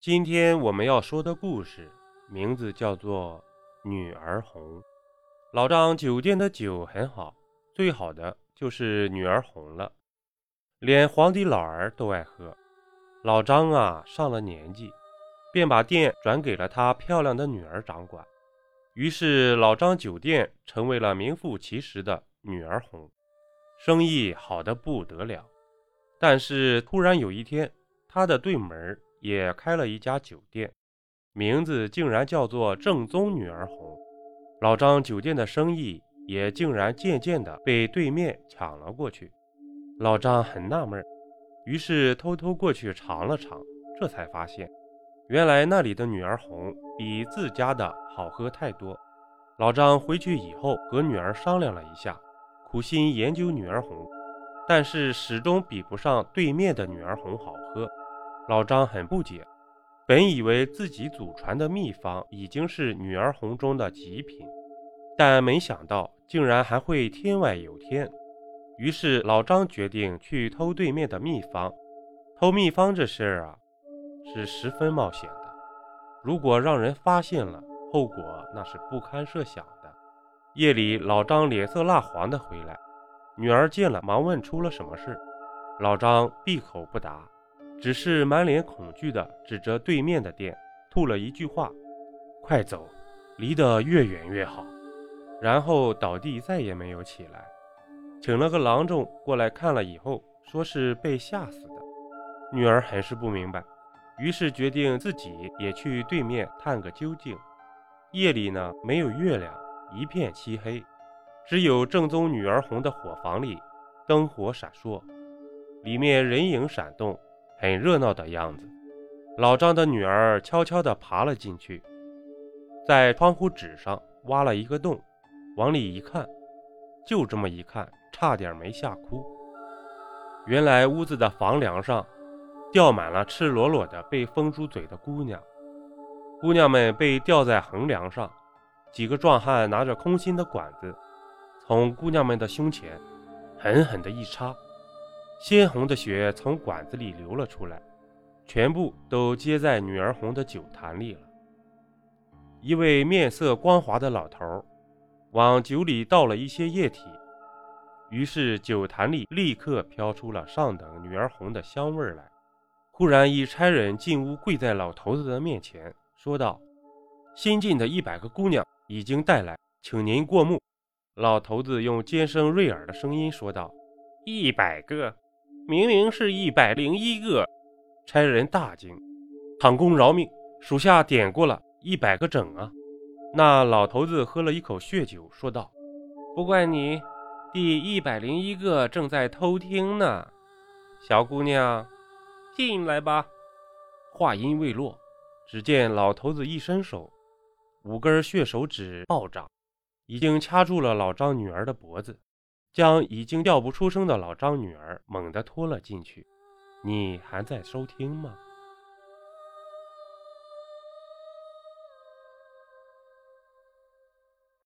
今天我们要说的故事名字叫做《女儿红》。老张酒店的酒很好，最好的就是女儿红了，连皇帝老儿都爱喝。老张啊，上了年纪，便把店转给了他漂亮的女儿掌管。于是老张酒店成为了名副其实的女儿红，生意好的不得了。但是突然有一天，他的对门也开了一家酒店，名字竟然叫做正宗女儿红。老张酒店的生意也竟然渐渐的被对面抢了过去。老张很纳闷，于是偷偷过去尝了尝，这才发现，原来那里的女儿红比自家的好喝太多。老张回去以后和女儿商量了一下，苦心研究女儿红，但是始终比不上对面的女儿红好喝。老张很不解，本以为自己祖传的秘方已经是女儿红中的极品，但没想到竟然还会天外有天。于是老张决定去偷对面的秘方。偷秘方这事儿啊，是十分冒险的。如果让人发现了，后果那是不堪设想的。夜里，老张脸色蜡黄的回来，女儿见了，忙问出了什么事。老张闭口不答。只是满脸恐惧地指着对面的店，吐了一句话：“快走，离得越远越好。”然后倒地，再也没有起来。请了个郎中过来看了以后，说是被吓死的。女儿很是不明白，于是决定自己也去对面探个究竟。夜里呢，没有月亮，一片漆黑，只有正宗女儿红的火房里灯火闪烁，里面人影闪动。很热闹的样子，老张的女儿悄悄地爬了进去，在窗户纸上挖了一个洞，往里一看，就这么一看，差点没吓哭。原来屋子的房梁上吊满了赤裸裸的被封住嘴的姑娘，姑娘们被吊在横梁上，几个壮汉拿着空心的管子，从姑娘们的胸前狠狠地一插。鲜红的血从管子里流了出来，全部都接在女儿红的酒坛里了。一位面色光滑的老头往酒里倒了一些液体，于是酒坛里立刻飘出了上等女儿红的香味来。忽然，一差人进屋，跪在老头子的面前，说道：“新进的一百个姑娘已经带来，请您过目。”老头子用尖声锐耳的声音说道：“一百个。”明明是一百零一个，差人大惊，唐公饶命，属下点过了一百个整啊！那老头子喝了一口血酒，说道：“不怪你，第一百零一个正在偷听呢。小姑娘，进来吧。”话音未落，只见老头子一伸手，五根血手指暴涨，已经掐住了老张女儿的脖子。将已经叫不出声的老张女儿猛地拖了进去。你还在收听吗？